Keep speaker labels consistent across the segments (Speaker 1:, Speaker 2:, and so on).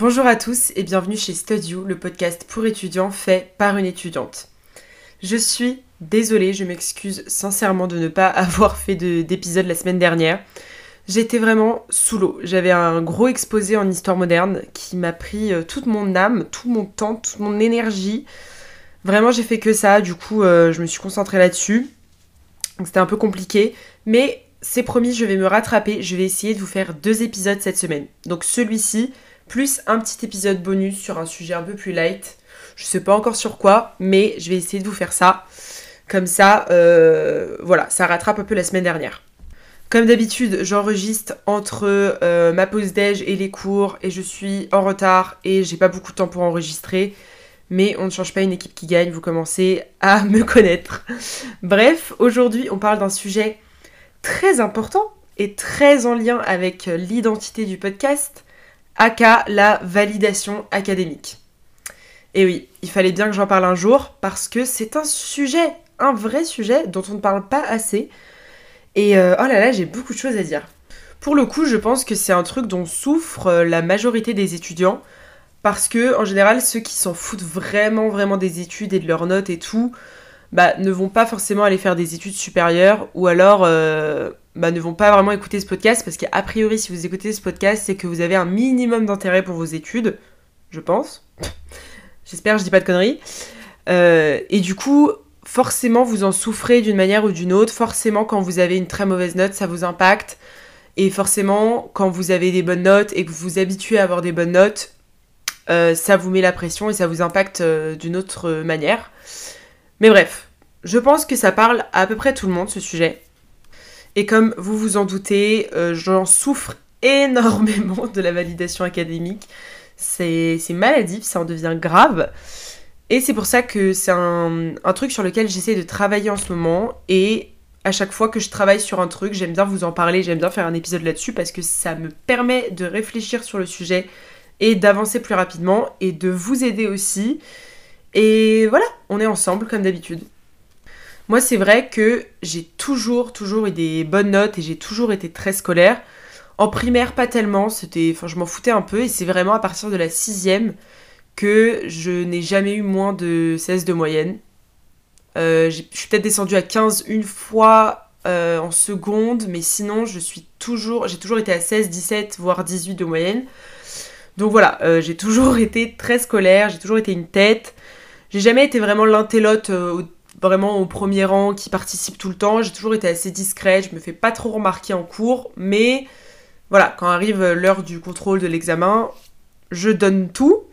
Speaker 1: Bonjour à tous et bienvenue chez Studio, le podcast pour étudiants fait par une étudiante. Je suis désolée, je m'excuse sincèrement de ne pas avoir fait d'épisode la semaine dernière. J'étais vraiment sous l'eau. J'avais un gros exposé en histoire moderne qui m'a pris euh, toute mon âme, tout mon temps, toute mon énergie. Vraiment, j'ai fait que ça. Du coup, euh, je me suis concentrée là-dessus. C'était un peu compliqué. Mais c'est promis, je vais me rattraper. Je vais essayer de vous faire deux épisodes cette semaine. Donc celui-ci, plus un petit épisode bonus sur un sujet un peu plus light. Je sais pas encore sur quoi, mais je vais essayer de vous faire ça. Comme ça, euh, voilà, ça rattrape un peu la semaine dernière. Comme d'habitude, j'enregistre entre euh, ma pause déj et les cours et je suis en retard et j'ai pas beaucoup de temps pour enregistrer. Mais on ne change pas une équipe qui gagne, vous commencez à me connaître. Bref, aujourd'hui on parle d'un sujet très important et très en lien avec l'identité du podcast, aka la validation académique. Et oui, il fallait bien que j'en parle un jour parce que c'est un sujet, un vrai sujet dont on ne parle pas assez. Et euh, oh là là, j'ai beaucoup de choses à dire. Pour le coup, je pense que c'est un truc dont souffre euh, la majorité des étudiants parce que en général, ceux qui s'en foutent vraiment vraiment des études et de leurs notes et tout, bah, ne vont pas forcément aller faire des études supérieures ou alors euh, bah, ne vont pas vraiment écouter ce podcast parce qu'a priori, si vous écoutez ce podcast, c'est que vous avez un minimum d'intérêt pour vos études, je pense. J'espère, je dis pas de conneries. Euh, et du coup, forcément, vous en souffrez d'une manière ou d'une autre. Forcément, quand vous avez une très mauvaise note, ça vous impacte. Et forcément, quand vous avez des bonnes notes et que vous vous habituez à avoir des bonnes notes, euh, ça vous met la pression et ça vous impacte euh, d'une autre manière. Mais bref, je pense que ça parle à, à peu près tout le monde ce sujet. Et comme vous vous en doutez, euh, j'en souffre énormément de la validation académique. C'est maladif, ça en devient grave. Et c'est pour ça que c'est un, un, truc sur lequel j'essaie de travailler en ce moment. Et à chaque fois que je travaille sur un truc, j'aime bien vous en parler, j'aime bien faire un épisode là-dessus parce que ça me permet de réfléchir sur le sujet et d'avancer plus rapidement et de vous aider aussi. Et voilà, on est ensemble comme d'habitude. Moi, c'est vrai que j'ai toujours, toujours eu des bonnes notes et j'ai toujours été très scolaire. En primaire, pas tellement, c'était, enfin, je m'en foutais un peu et c'est vraiment à partir de la sixième que je n'ai jamais eu moins de 16 de moyenne. Euh, je suis peut-être descendue à 15 une fois euh, en seconde, mais sinon, je suis toujours, j'ai toujours été à 16, 17, voire 18 de moyenne. Donc voilà, euh, j'ai toujours été très scolaire, j'ai toujours été une tête. J'ai jamais été vraiment l'intellote euh, vraiment au premier rang qui participe tout le temps. J'ai toujours été assez discrète, je me fais pas trop remarquer en cours, mais voilà, quand arrive l'heure du contrôle de l'examen, je donne tout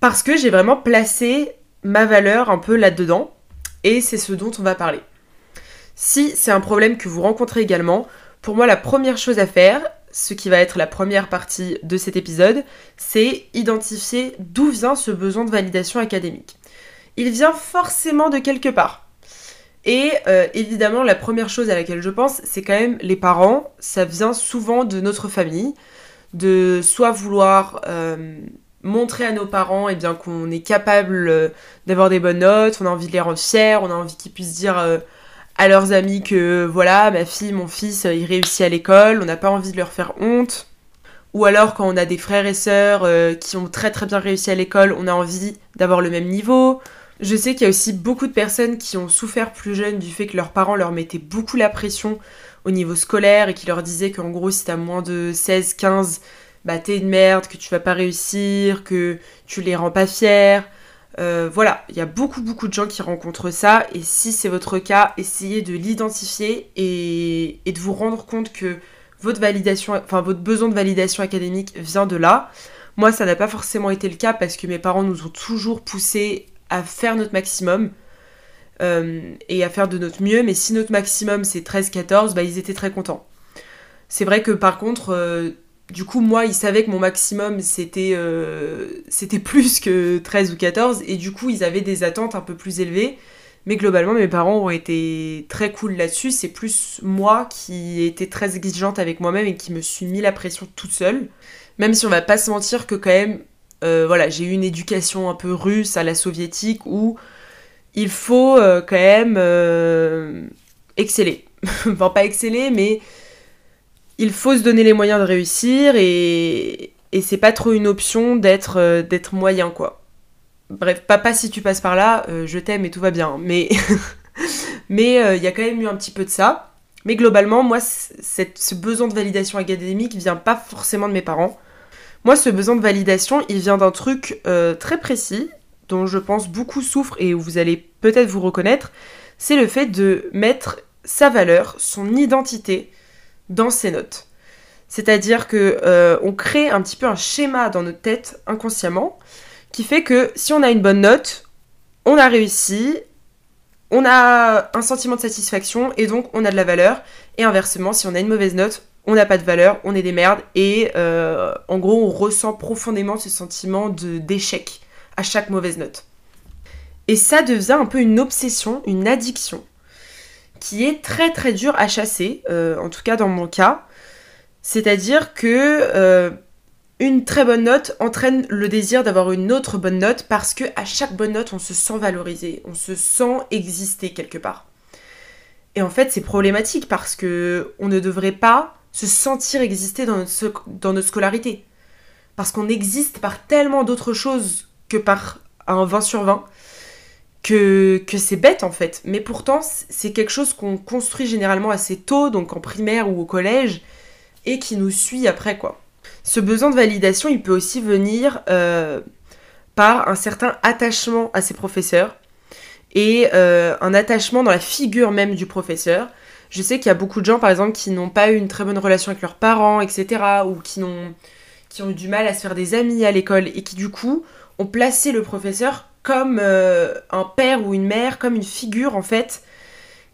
Speaker 1: parce que j'ai vraiment placé ma valeur un peu là-dedans et c'est ce dont on va parler. Si c'est un problème que vous rencontrez également, pour moi la première chose à faire, ce qui va être la première partie de cet épisode, c'est identifier d'où vient ce besoin de validation académique il vient forcément de quelque part. Et euh, évidemment, la première chose à laquelle je pense, c'est quand même les parents. Ça vient souvent de notre famille, de soit vouloir euh, montrer à nos parents eh qu'on est capable euh, d'avoir des bonnes notes, on a envie de les rendre fiers, on a envie qu'ils puissent dire à leurs amis que voilà, ma fille, mon fils, il réussit à l'école, on n'a pas envie de leur faire honte. Ou alors quand on a des frères et sœurs qui ont très très bien réussi à l'école, on a envie d'avoir le même niveau. Je sais qu'il y a aussi beaucoup de personnes qui ont souffert plus jeunes du fait que leurs parents leur mettaient beaucoup la pression au niveau scolaire et qui leur disaient qu'en gros si t'as moins de 16, 15, bah t'es une merde, que tu vas pas réussir, que tu les rends pas fiers. Euh, voilà, il y a beaucoup beaucoup de gens qui rencontrent ça et si c'est votre cas, essayez de l'identifier et, de vous rendre compte que votre validation, enfin votre besoin de validation académique vient de là. Moi, ça n'a pas forcément été le cas parce que mes parents nous ont toujours poussé à faire notre maximum. Euh, et à faire de notre mieux, mais si notre maximum c'est 13-14, bah ils étaient très contents. C'est vrai que par contre, euh, du coup, moi, ils savaient que mon maximum c'était euh, c'était plus que 13 ou 14, et du coup, ils avaient des attentes un peu plus élevées. Mais globalement, mes parents ont été très cool là-dessus. C'est plus moi qui étais très exigeante avec moi-même et qui me suis mis la pression toute seule. Même si on va pas se mentir que quand même, voilà, j'ai eu une éducation un peu russe à la soviétique où il faut euh, quand même euh, exceller. enfin, pas exceller, mais il faut se donner les moyens de réussir et, et c'est pas trop une option d'être euh, moyen, quoi. Bref, papa, si tu passes par là, je t'aime et tout va bien. Mais mais il y a quand même eu un petit peu de ça. Mais globalement, moi, ce besoin de validation académique vient pas forcément de mes parents. Moi, ce besoin de validation, il vient d'un truc très précis dont je pense beaucoup souffrent et où vous allez peut-être vous reconnaître, c'est le fait de mettre sa valeur, son identité dans ses notes. C'est-à-dire que euh, on crée un petit peu un schéma dans notre tête inconsciemment qui fait que si on a une bonne note, on a réussi, on a un sentiment de satisfaction et donc on a de la valeur. Et inversement, si on a une mauvaise note, on n'a pas de valeur, on est des merdes et euh, en gros on ressent profondément ce sentiment d'échec à chaque mauvaise note. Et ça devient un peu une obsession, une addiction, qui est très très dure à chasser, euh, en tout cas dans mon cas. C'est-à-dire que euh, une très bonne note entraîne le désir d'avoir une autre bonne note parce que à chaque bonne note on se sent valorisé, on se sent exister quelque part. Et en fait c'est problématique parce que on ne devrait pas se sentir exister dans notre, scolarité. Parce qu'on existe par tellement d'autres choses que par un 20 sur 20 que, que c'est bête en fait. Mais pourtant, c'est quelque chose qu'on construit généralement assez tôt, donc en primaire ou au collège, et qui nous suit après quoi. Ce besoin de validation, il peut aussi venir euh, par un certain attachement à ses professeurs et euh, un attachement dans la figure même du professeur. Je sais qu'il y a beaucoup de gens, par exemple, qui n'ont pas eu une très bonne relation avec leurs parents, etc., ou qui, ont, qui ont eu du mal à se faire des amis à l'école, et qui du coup ont placé le professeur comme euh, un père ou une mère, comme une figure en fait,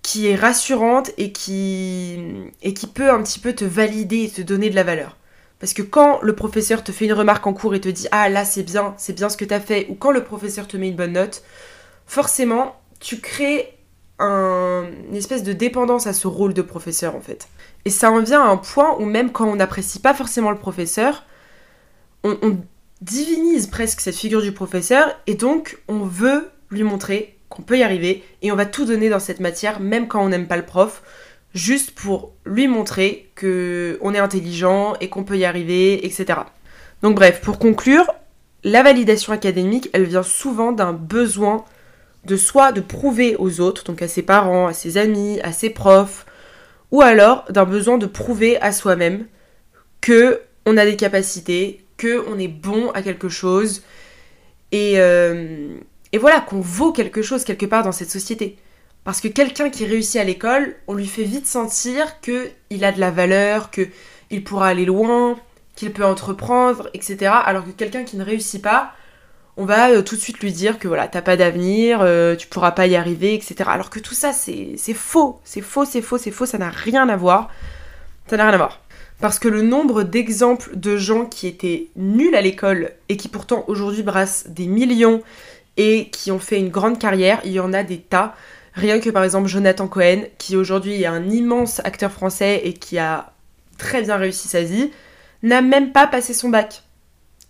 Speaker 1: qui est rassurante et qui, et qui peut un petit peu te valider et te donner de la valeur. Parce que quand le professeur te fait une remarque en cours et te dit Ah là c'est bien, c'est bien ce que tu as fait, ou quand le professeur te met une bonne note, forcément tu crées une espèce de dépendance à ce rôle de professeur en fait. Et ça en vient à un point où même quand on n'apprécie pas forcément le professeur, on, on divinise presque cette figure du professeur et donc on veut lui montrer qu'on peut y arriver et on va tout donner dans cette matière même quand on n'aime pas le prof juste pour lui montrer que on est intelligent et qu'on peut y arriver etc. Donc bref, pour conclure, la validation académique, elle vient souvent d'un besoin de soi de prouver aux autres, donc à ses parents, à ses amis, à ses profs, ou alors d'un besoin de prouver à soi-même que on a des capacités, que on est bon à quelque chose et, euh, voilà qu'on vaut quelque chose quelque part dans cette société. Parce que quelqu'un qui réussit à l'école, on lui fait vite sentir que il a de la valeur, que il pourra aller loin, qu'il peut entreprendre, etc. Alors que quelqu'un qui ne réussit pas, on va euh, tout de suite lui dire que voilà, t'as pas d'avenir, euh, tu pourras pas y arriver, etc. Alors que tout ça, c'est faux, c'est faux, c'est faux, c'est faux, ça n'a rien à voir. Ça n'a rien à voir. Parce que le nombre d'exemples de gens qui étaient nuls à l'école et qui pourtant aujourd'hui brassent des millions et qui ont fait une grande carrière, il y en a des tas. Rien que par exemple Jonathan Cohen, qui aujourd'hui est un immense acteur français et qui a très bien réussi sa vie, n'a même pas passé son bac.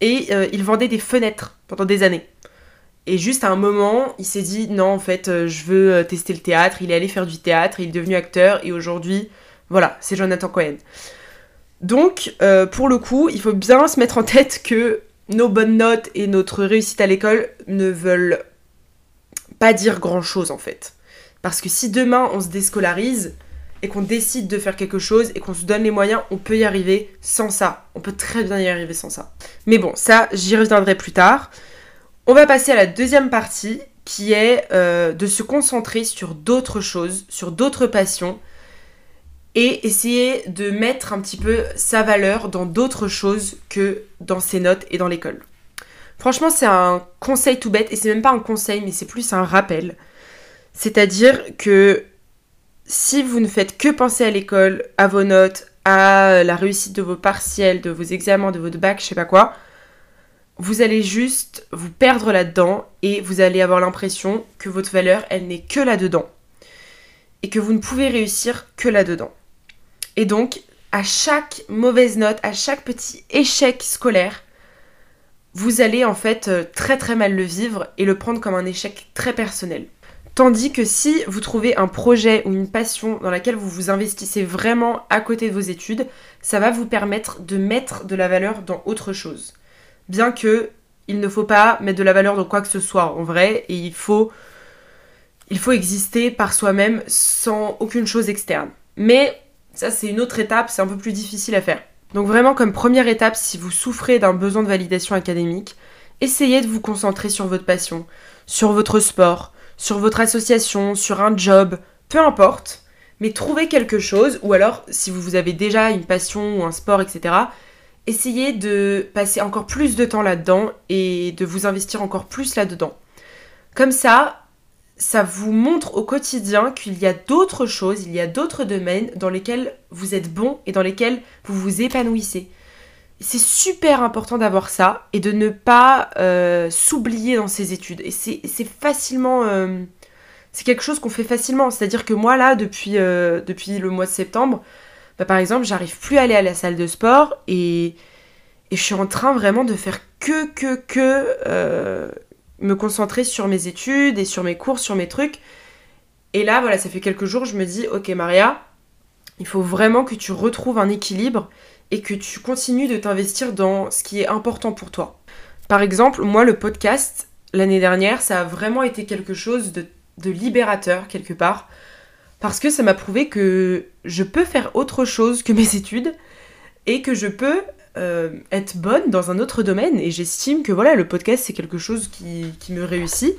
Speaker 1: Et euh, il vendait des fenêtres pendant des années. Et juste à un moment, il s'est dit non, en fait, euh, je veux euh, tester le théâtre. Il est allé faire du théâtre, il est devenu acteur et aujourd'hui, voilà, c'est Jonathan Cohen. Donc, euh, pour le coup, il faut bien se mettre en tête que nos bonnes notes et notre réussite à l'école ne veulent pas dire grand-chose en fait. Parce que si demain on se déscolarise, et qu'on décide de faire quelque chose et qu'on se donne les moyens, on peut y arriver sans ça. On peut très bien y arriver sans ça. Mais bon, ça, j'y reviendrai plus tard. On va passer à la deuxième partie qui est euh, de se concentrer sur d'autres choses, sur d'autres passions et essayer de mettre un petit peu sa valeur dans d'autres choses que dans ses notes et dans l'école. Franchement, c'est un conseil tout bête et c'est même pas un conseil, mais c'est plus un rappel. C'est-à-dire que si vous ne faites que penser à l'école, à vos notes, à la réussite de vos partiels, de vos examens, de votre bac, je sais pas quoi, vous allez juste vous perdre là-dedans et vous allez avoir l'impression que votre valeur, elle n'est que là-dedans. Et que vous ne pouvez réussir que là-dedans. Et donc, à chaque mauvaise note, à chaque petit échec scolaire, vous allez en fait euh, très très mal le vivre et le prendre comme un échec très personnel. Tandis que si vous trouvez un projet ou une passion dans laquelle vous vous investissez vraiment à côté de vos études, ça va vous permettre de mettre de la valeur dans autre chose. Bien que il ne faut pas mettre de la valeur dans quoi que ce soit en vrai et il faut il faut exister par soi-même sans aucune chose externe. Mais ça c'est une autre étape, c'est un peu plus difficile à faire. Donc vraiment comme première étape si vous souffrez d'un besoin de validation académique, essayez de vous concentrer sur votre passion, sur votre sport, sur votre association, sur un job, peu importe, mais trouvez quelque chose, ou alors si vous avez déjà une passion ou un sport, etc., essayez de passer encore plus de temps là-dedans et de vous investir encore plus là-dedans. Comme ça, ça vous montre au quotidien qu'il y a d'autres choses, il y a d'autres domaines dans lesquels vous êtes bon et dans lesquels vous vous épanouissez. C'est super important d'avoir ça et de ne pas euh, s'oublier dans ses études. Et c'est facilement... Euh, c'est quelque chose qu'on fait facilement. C'est-à-dire que moi, là, depuis, euh, depuis le mois de septembre, bah, par exemple, j'arrive plus à aller à la salle de sport et, et je suis en train vraiment de faire que, que, que me concentrer sur mes études et sur mes cours, sur mes trucs. Et là, voilà, ça fait quelques jours, je me dis, ok Maria, il faut vraiment que tu retrouves un équilibre et que tu continues de t'investir dans ce qui est important pour toi. Par exemple, moi, le podcast, l'année dernière, ça a vraiment été quelque chose de, libérateur, quelque part, parce que ça m'a prouvé que je peux faire autre chose que mes études et que je peux euh, être bonne dans un autre domaine. Et j'estime que voilà, le podcast, c'est quelque chose qui, qui me réussit.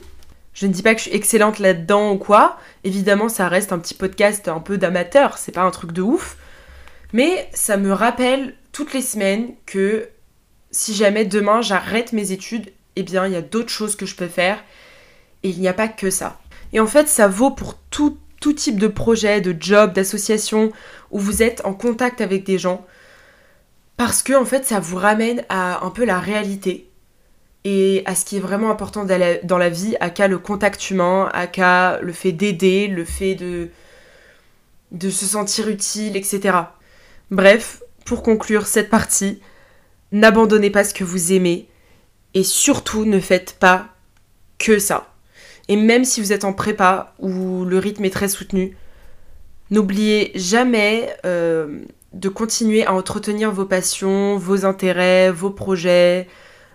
Speaker 1: Je ne dis pas que je suis excellente là-dedans ou quoi. Évidemment, ça reste un petit podcast un peu d'amateur, c'est pas un truc de ouf. Mais ça me rappelle toutes les semaines que si jamais demain j'arrête mes études, eh bien il y a d'autres choses que je peux faire et il n'y a pas que ça. Et en fait, ça vaut pour tout, tout type de projet, de job, d'association où vous êtes en contact avec des gens parce que en fait, ça vous ramène à un peu la réalité et à ce qui est vraiment important dans la vie, à qu'à le contact humain, à qu'à le fait d'aider, le fait de de se sentir utile, etc. Bref, pour conclure cette partie, n'abandonnez pas ce que vous aimez et surtout ne faites pas que ça. Et même si vous êtes en prépa où le rythme est très soutenu, n'oubliez jamais euh, de continuer à entretenir vos passions, vos intérêts, vos projets,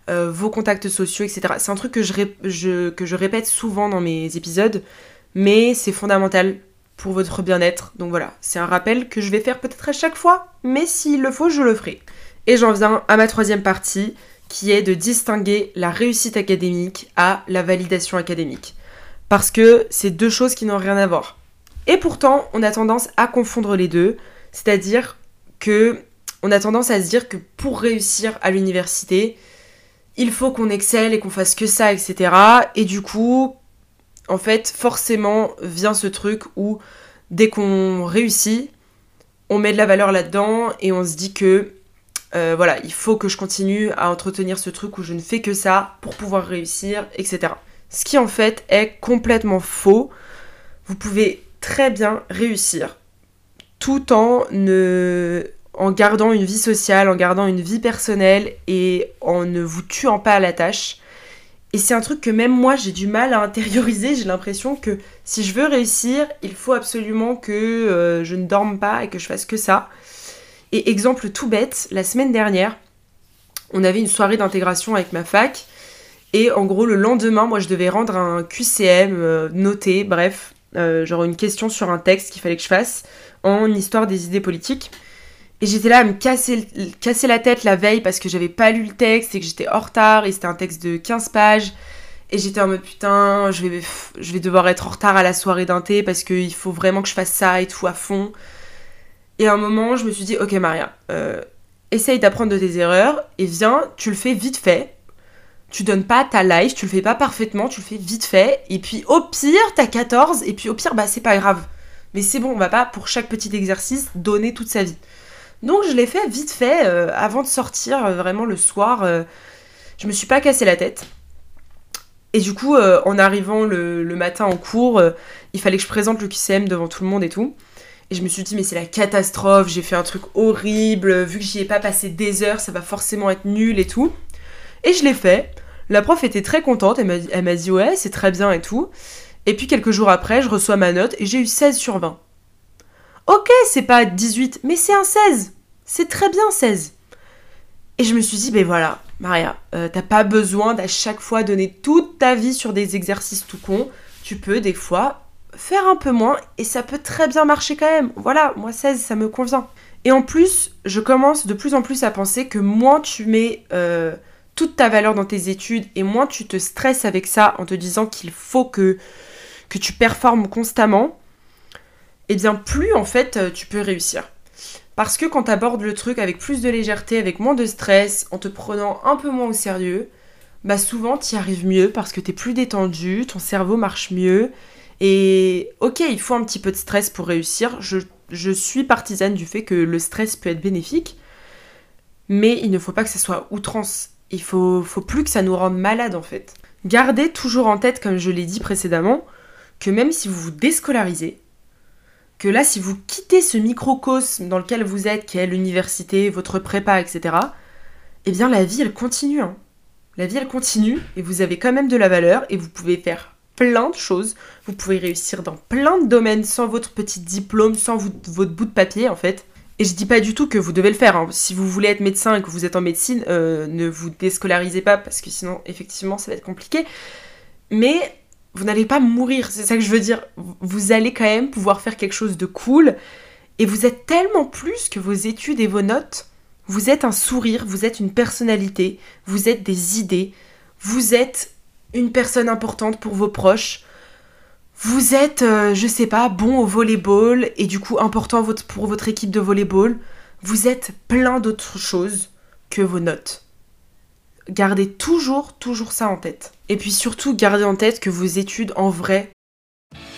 Speaker 1: euh, vos contacts sociaux, etc. C'est un truc que je, répète souvent dans mes épisodes, mais c'est fondamental pour votre bien-être. Donc voilà, c'est un rappel que je vais faire peut-être à chaque fois, mais s'il le faut, je le ferai. Et j'en viens à ma troisième partie, qui est de distinguer la réussite académique à la validation académique. Parce que c'est deux choses qui n'ont rien à voir. Et pourtant, on a tendance à confondre les deux, c'est-à-dire que on a tendance à se dire que pour réussir à l'université, il faut qu'on excelle et qu'on fasse que ça, etc. Et du coup, en fait, forcément vient ce truc où dès qu'on réussit, on met de la valeur là-dedans et on se dit que euh, voilà, il faut que je continue à entretenir ce truc où je ne fais que ça pour pouvoir réussir, etc. Ce qui en fait est complètement faux. Vous pouvez très bien réussir tout en ne en gardant une vie sociale, en gardant une vie personnelle et en ne vous tuant pas à la tâche. Et c'est un truc que même moi j'ai du mal à intérioriser. J'ai l'impression que si je veux réussir, il faut absolument que euh, je ne dorme pas et que je fasse que ça. Et exemple tout bête, la semaine dernière, on avait une soirée d'intégration avec ma fac. Et en gros, le lendemain, moi je devais rendre un QCM euh, noté, bref, genre une question sur un texte qu'il fallait que je fasse en histoire des idées politiques. Et j'étais là à me casser, la tête la veille parce que j'avais pas lu le texte et que j'étais en retard et c'était un texte de 15 pages. Et j'étais en mode putain, je vais, je vais devoir être en retard à la soirée d'un thé parce qu'il faut vraiment que je fasse ça et tout à fond. Et à un moment, je me suis dit, ok Maria, euh, essaye d'apprendre de tes erreurs et viens, tu le fais vite fait. Tu donnes pas ta life, tu le fais pas parfaitement, tu le fais vite fait. Et puis au pire, t'as 14, et puis au pire, bah c'est pas grave. Mais c'est bon, on va pas pour chaque petit exercice donner toute sa vie. Donc je l'ai fait vite fait, euh, avant de sortir euh, vraiment le soir. je me suis pas cassé la tête. Et du coup, euh, en arrivant le, matin en cours, euh, il fallait que je présente le QCM devant tout le monde et tout. Et je me suis dit, mais c'est la catastrophe, j'ai fait un truc horrible, vu que j'y ai pas passé des heures, ça va forcément être nul et tout. Et je l'ai fait. La prof était très contente, elle m'a dit, ouais, c'est très bien et tout. Et puis quelques jours après, je reçois ma note et j'ai eu 16 sur 20. Ok, c'est pas 18, mais c'est un 16. C'est très bien 16. Et je me suis dit, ben voilà, Maria, euh, t'as pas besoin d'à chaque fois donner toute ta vie sur des exercices tout con. Tu peux des fois faire un peu moins et ça peut très bien marcher quand même. Voilà, moi 16, ça me convient. Et en plus, je commence de plus en plus à penser que moins tu mets euh, toute ta valeur dans tes études et moins tu te stresses avec ça en te disant qu'il faut que, que tu performes constamment, et eh bien plus en fait euh, tu peux réussir. Parce que quand tu abordes le truc avec plus de légèreté, avec moins de stress, en te prenant un peu moins au sérieux, bah souvent tu y arrives mieux parce que tu es plus détendu, ton cerveau marche mieux. Et ok, il faut un petit peu de stress pour réussir. Je, suis partisane du fait que le stress peut être bénéfique, mais il ne faut pas que ça soit outrance. Il faut, faut plus que ça nous rende malade en fait. Gardez toujours en tête, comme je l'ai dit précédemment, que même si vous vous déscolarisez, que là, si vous quittez ce microcosme dans lequel vous êtes, qui est l'université, votre prépa, etc., eh bien la vie, elle continue. Hein. La vie, elle continue, et vous avez quand même de la valeur, et vous pouvez faire plein de choses. Vous pouvez réussir dans plein de domaines sans votre petit diplôme, sans votre bout de papier, en fait. Et je dis pas du tout que vous devez le faire. Hein. Si vous voulez être médecin et que vous êtes en médecine, euh, ne vous déscolarisez pas, parce que sinon, effectivement, ça va être compliqué. Mais vous n'allez pas mourir, c'est ça que je veux dire. Vous allez quand même pouvoir faire quelque chose de cool. Et vous êtes tellement plus que vos études et vos notes. Vous êtes un sourire, vous êtes une personnalité, vous êtes des idées, vous êtes une personne importante pour vos proches. Vous êtes, euh, je sais pas, bon au volleyball et du coup important pour votre équipe de volleyball. Vous êtes plein d'autres choses que vos notes. Gardez toujours, toujours ça en tête. Et puis surtout, gardez en tête que vos études en vrai.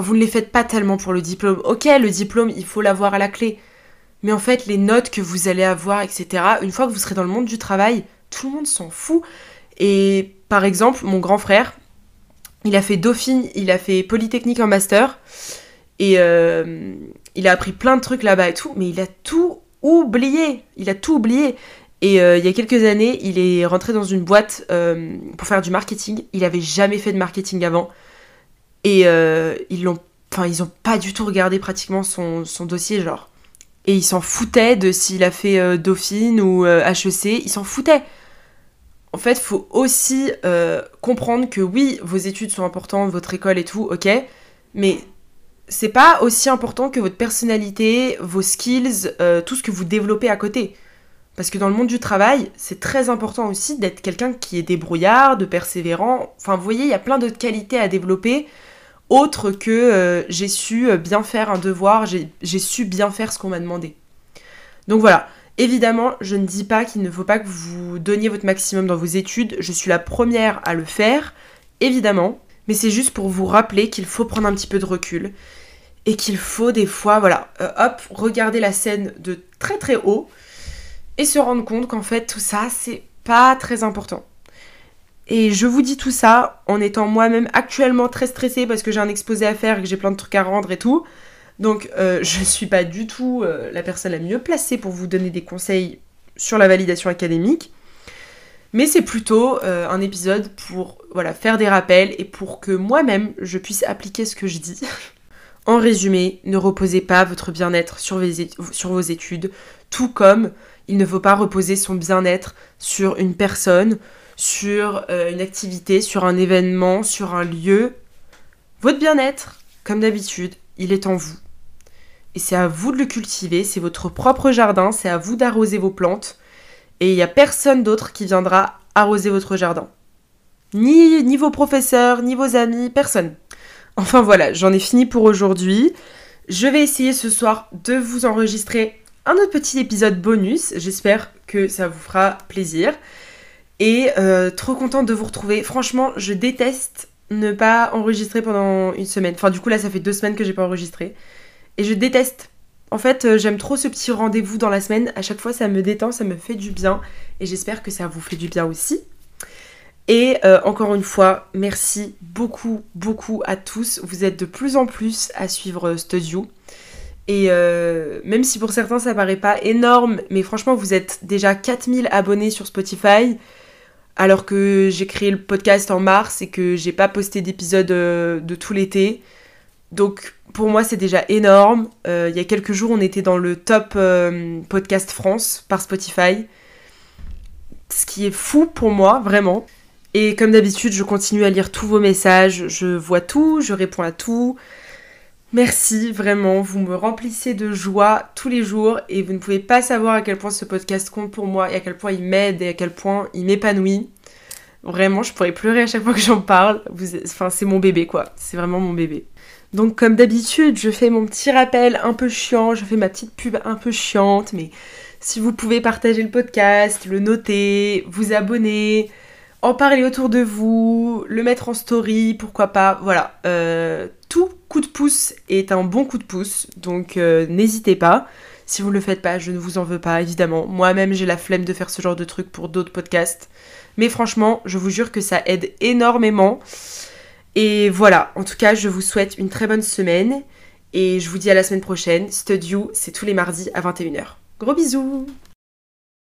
Speaker 1: Vous ne les faites pas tellement pour le diplôme. Ok, le diplôme, il faut l'avoir à la clé. Mais en fait, les notes que vous allez avoir, etc., une fois que vous serez dans le monde du travail, tout le monde s'en fout. Et par exemple, mon grand frère, il a fait Dauphine, il a fait Polytechnique en master. Et euh, il a appris plein de trucs là-bas et tout, mais il a tout oublié. Il a tout oublié. Et euh, il y a quelques années, il est rentré dans une boîte euh, pour faire du marketing. Il avait jamais fait de marketing avant. Et ils l'ont. Enfin, ils ont pas du tout regardé pratiquement son, son dossier, genre et il s'en foutait de s'il a fait euh, Dauphine ou HEC, euh, il s'en foutait. En fait, faut aussi euh, comprendre que oui, vos études sont importantes, votre école et tout, ok, mais c'est pas aussi important que votre personnalité, vos skills, tout ce que vous développez à côté. Parce que dans le monde du travail, c'est très important aussi d'être quelqu'un qui est débrouillard, de persévérant. Enfin, vous voyez, il y a plein d'autres qualités à développer autre que euh, j'ai su bien faire un devoir, j'ai su bien faire ce qu'on m'a demandé. Donc voilà, évidemment, je ne dis pas qu'il ne faut pas que vous donniez votre maximum dans vos études, je suis la première à le faire, évidemment, mais c'est juste pour vous rappeler qu'il faut prendre un petit peu de recul et qu'il faut des fois, voilà, euh, hop, regarder la scène de très très haut et se rendre compte qu'en fait tout ça c'est pas très important. Et je vous dis tout ça en étant moi-même actuellement très stressée parce que j'ai un exposé à faire et que j'ai plein de trucs à rendre et tout. Donc euh, je suis pas du tout euh, la personne la mieux placée pour vous donner des conseils sur la validation académique. Mais c'est plutôt un épisode pour voilà, faire des rappels et pour que moi-même je puisse appliquer ce que je dis. En résumé, ne reposez pas votre bien-être sur, vos études, tout comme il ne faut pas reposer son bien-être sur une personne, sur euh, une activité, sur un événement, sur un lieu. Votre bien-être, comme d'habitude, il est en vous. Et c'est à vous de le cultiver, c'est votre propre jardin, c'est à vous d'arroser vos plantes. Et il n'y a personne d'autre qui viendra arroser votre jardin. Ni, ni vos professeurs, ni vos amis, personne. Enfin voilà, j'en ai fini pour aujourd'hui. Je vais essayer ce soir de vous enregistrer un autre petit épisode bonus. J'espère que ça vous fera plaisir. Et euh, trop contente de vous retrouver. Franchement, je déteste ne pas enregistrer pendant une semaine. Enfin, du coup, là, ça fait deux semaines que j'ai pas enregistré. Et je déteste. En fait, euh, j'aime trop ce petit rendez-vous dans la semaine. À chaque fois, ça me détend, ça me fait du bien. Et j'espère que ça vous fait du bien aussi. Et euh, encore une fois, merci beaucoup, beaucoup à tous. Vous êtes de plus en plus à suivre Studio. Et même si pour certains ça paraît pas énorme, mais franchement, vous êtes déjà 4000 abonnés sur Spotify. Alors que j'ai créé le podcast en mars et que j'ai pas posté d'épisode euh, de tout l'été. Donc pour moi c'est déjà énorme. il y a quelques jours on était dans le top podcast France par Spotify. Ce qui est fou pour moi, vraiment. Et comme d'habitude, je continue à lire tous vos messages, je vois tout, je réponds à tout. Merci vraiment, vous me remplissez de joie tous les jours et vous ne pouvez pas savoir à quel point ce podcast compte pour moi et à quel point il m'aide et à quel point il m'épanouit. Vraiment, je pourrais pleurer à chaque fois que j'en parle. Enfin, c'est mon bébé quoi, c'est vraiment mon bébé. Donc comme d'habitude, je fais mon petit rappel un peu chiant, je fais ma petite pub un peu chiante, mais si vous pouvez partager le podcast, le noter, vous abonner, en parler autour de vous, le mettre en story, pourquoi pas. Voilà, euh, tout coup de pouce est un bon coup de pouce, donc euh, n'hésitez pas. Si vous ne le faites pas, je ne vous en veux pas, évidemment. Moi-même, j'ai la flemme de faire ce genre de truc pour d'autres podcasts. Mais franchement, je vous jure que ça aide énormément. Et voilà, en tout cas, je vous souhaite une très bonne semaine. Et je vous dis à la semaine prochaine. Studio, c'est tous les mardis à 21h. Gros bisous